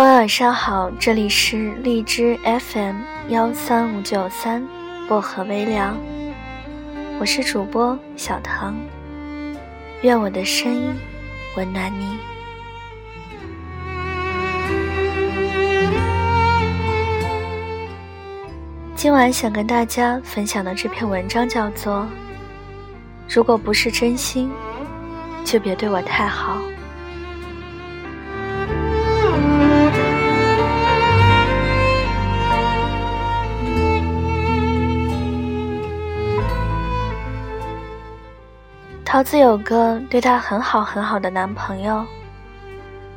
各位晚上好，这里是荔枝 FM 幺三五九三薄荷微凉，我是主播小唐，愿我的声音温暖你。今晚想跟大家分享的这篇文章叫做《如果不是真心，就别对我太好》。桃子有个对她很好很好的男朋友，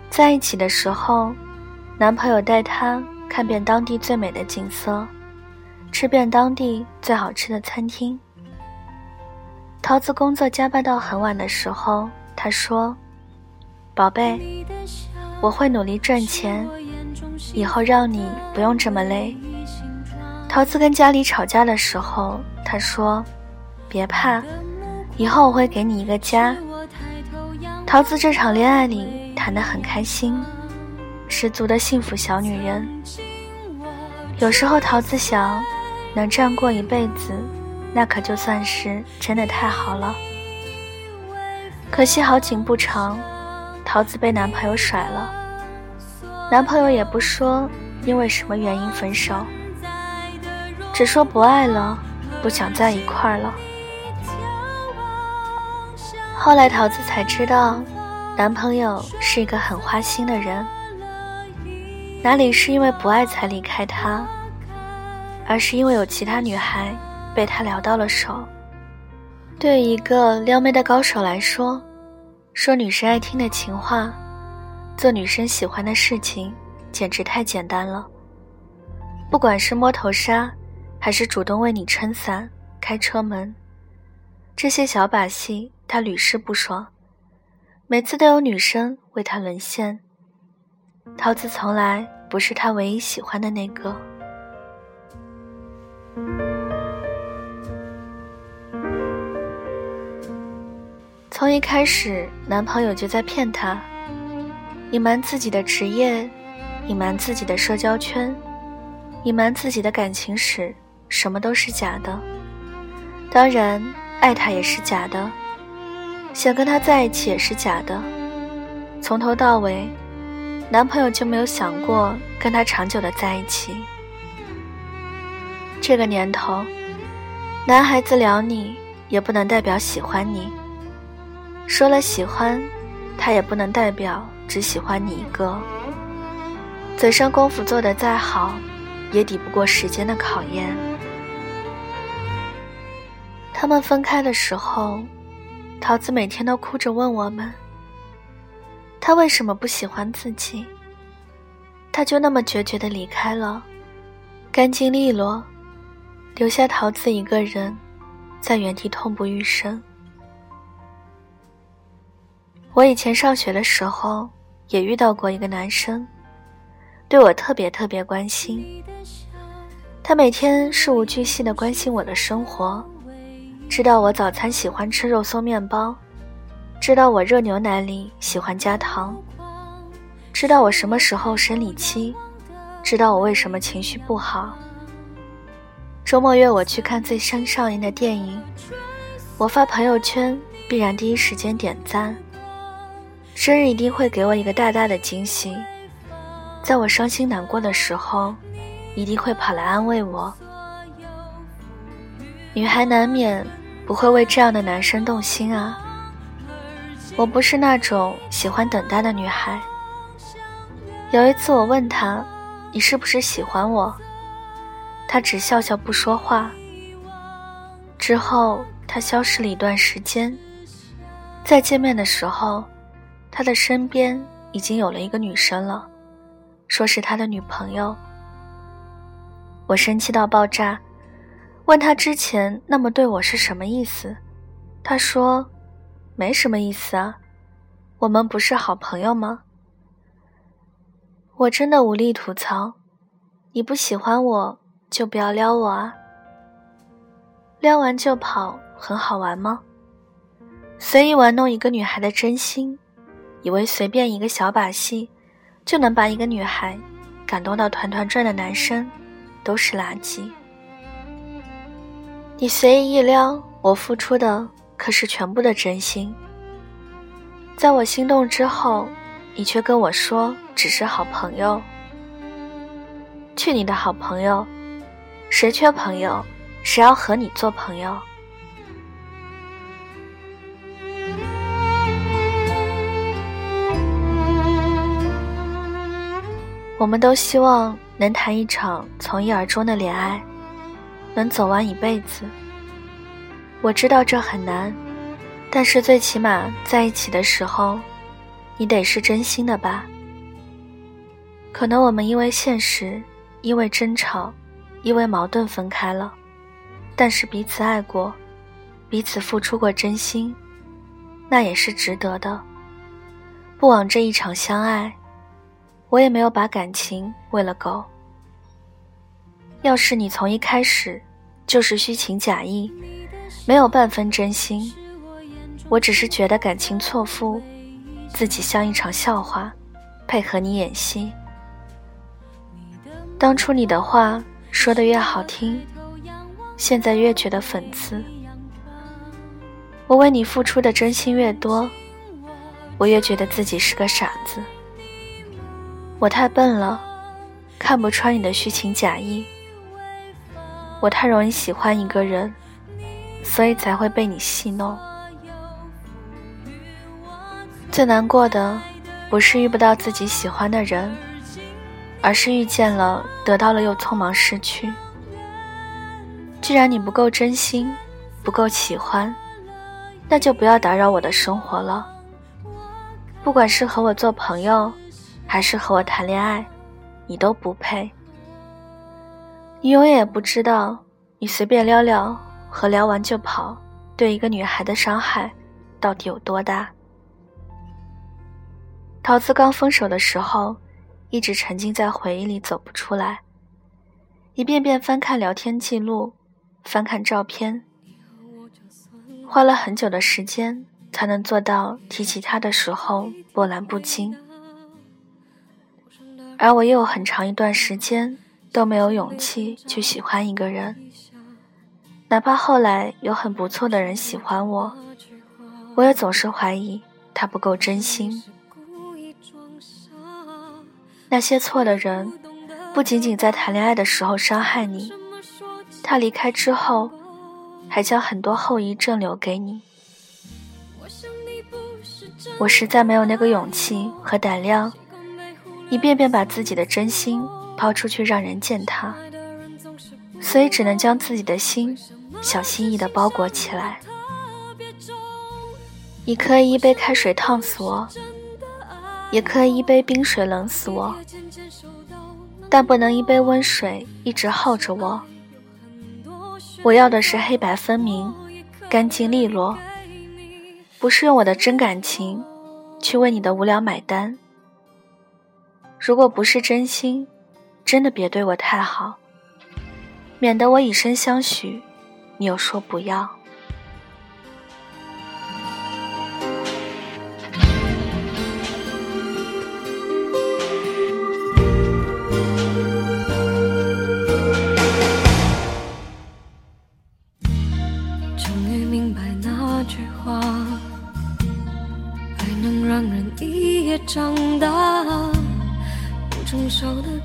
在一起的时候，男朋友带她看遍当地最美的景色，吃遍当地最好吃的餐厅。桃子工作加班到很晚的时候，他说：“宝贝，我会努力赚钱，以后让你不用这么累。”桃子跟家里吵架的时候，他说：“别怕。”以后我会给你一个家。桃子这场恋爱里谈得很开心，十足的幸福小女人。有时候桃子想，能这样过一辈子，那可就算是真的太好了。可惜好景不长，桃子被男朋友甩了。男朋友也不说因为什么原因分手，只说不爱了，不想在一块儿了。后来桃子才知道，男朋友是一个很花心的人。哪里是因为不爱才离开他，而是因为有其他女孩被他撩到了手。对于一个撩妹的高手来说，说女生爱听的情话，做女生喜欢的事情，简直太简单了。不管是摸头杀，还是主动为你撑伞、开车门，这些小把戏。他屡试不爽，每次都有女生为他沦陷。桃子从来不是他唯一喜欢的那个。从一开始，男朋友就在骗她，隐瞒自己的职业，隐瞒自己的社交圈，隐瞒自己的感情史，什么都是假的。当然，爱他也是假的。想跟他在一起也是假的，从头到尾，男朋友就没有想过跟他长久的在一起。这个年头，男孩子撩你也不能代表喜欢你，说了喜欢，他也不能代表只喜欢你一个。嘴上功夫做得再好，也抵不过时间的考验。他们分开的时候。桃子每天都哭着问我们：“他为什么不喜欢自己？他就那么决绝的离开了，干净利落，留下桃子一个人在原地痛不欲生。”我以前上学的时候也遇到过一个男生，对我特别特别关心，他每天事无巨细的关心我的生活。知道我早餐喜欢吃肉松面包，知道我热牛奶里喜欢加糖，知道我什么时候生理期，知道我为什么情绪不好。周末约我去看最新上映的电影，我发朋友圈必然第一时间点赞。生日一定会给我一个大大的惊喜，在我伤心难过的时候，一定会跑来安慰我。女孩难免。不会为这样的男生动心啊！我不是那种喜欢等待的女孩。有一次我问他：“你是不是喜欢我？”他只笑笑不说话。之后他消失了一段时间。再见面的时候，他的身边已经有了一个女生了，说是他的女朋友。我生气到爆炸。问他之前那么对我是什么意思？他说：“没什么意思啊，我们不是好朋友吗？”我真的无力吐槽，你不喜欢我就不要撩我啊！撩完就跑，很好玩吗？随意玩弄一个女孩的真心，以为随便一个小把戏就能把一个女孩感动到团团转的男生，都是垃圾。你随意一撩，我付出的可是全部的真心。在我心动之后，你却跟我说只是好朋友。去你的好朋友！谁缺朋友，谁要和你做朋友？我们都希望能谈一场从一而终的恋爱，能走完一辈子。我知道这很难，但是最起码在一起的时候，你得是真心的吧？可能我们因为现实，因为争吵，因为矛盾分开了，但是彼此爱过，彼此付出过真心，那也是值得的。不枉这一场相爱。我也没有把感情喂了狗。要是你从一开始就是虚情假意，没有半分真心，我只是觉得感情错付，自己像一场笑话，配合你演戏。当初你的话说的越好听，现在越觉得讽刺。我为你付出的真心越多，我越觉得自己是个傻子。我太笨了，看不穿你的虚情假意。我太容易喜欢一个人，所以才会被你戏弄。最难过的，不是遇不到自己喜欢的人，而是遇见了，得到了又匆忙失去。既然你不够真心，不够喜欢，那就不要打扰我的生活了。不管是和我做朋友。还是和我谈恋爱，你都不配。你永远也不知道，你随便撩撩和聊完就跑，对一个女孩的伤害到底有多大。桃子刚分手的时候，一直沉浸在回忆里走不出来，一遍遍翻看聊天记录，翻看照片，花了很久的时间才能做到提起他的时候波澜不惊。而我又有很长一段时间都没有勇气去喜欢一个人，哪怕后来有很不错的人喜欢我，我也总是怀疑他不够真心。那些错的人，不仅仅在谈恋爱的时候伤害你，他离开之后，还将很多后遗症留给你。我实在没有那个勇气和胆量。一遍遍把自己的真心抛出去让人践踏，所以只能将自己的心小心翼翼地包裹起来。你可以一杯开水烫死我，也可以一杯冰水冷死我，但不能一杯温水一直耗着我。我要的是黑白分明、干净利落，不是用我的真感情去为你的无聊买单。如果不是真心，真的别对我太好，免得我以身相许，你又说不要。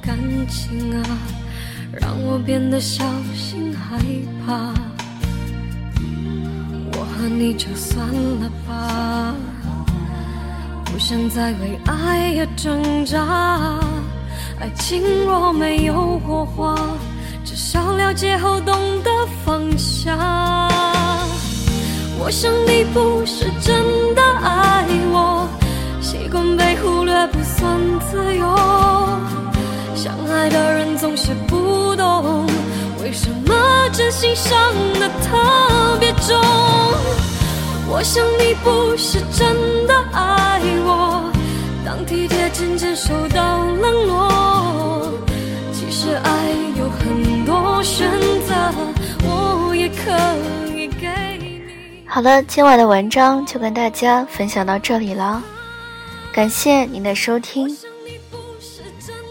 感情啊，让我变得小心害怕。我和你就算了吧，不想再为爱而挣扎。爱情若没有火花，至少了解后懂得放下。我想你不是真的爱我。习惯被忽略不算自由，相爱的人总是不懂，为什么真心伤得特别重。我想你不是真的爱我，当体贴渐渐受到冷落。其实爱有很多选择，我也可以给你。好了，今晚的文章就跟大家分享到这里了。感谢您的收听，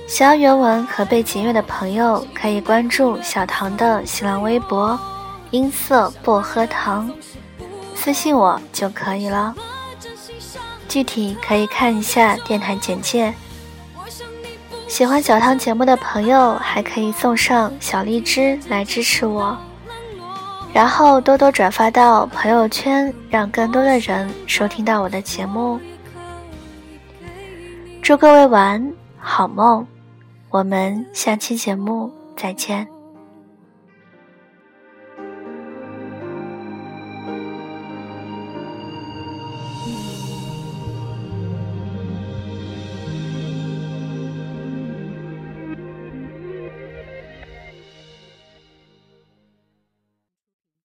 想要原文和背景乐的朋友，可以关注小唐的新浪微博“音色薄荷糖”，私信我就可以了。具体可以看一下电台简介。喜欢小唐节目的朋友，还可以送上小荔枝来支持我，然后多多转发到朋友圈，让更多的人收听到我的节目。祝各位晚安，好梦，我们下期节目再见。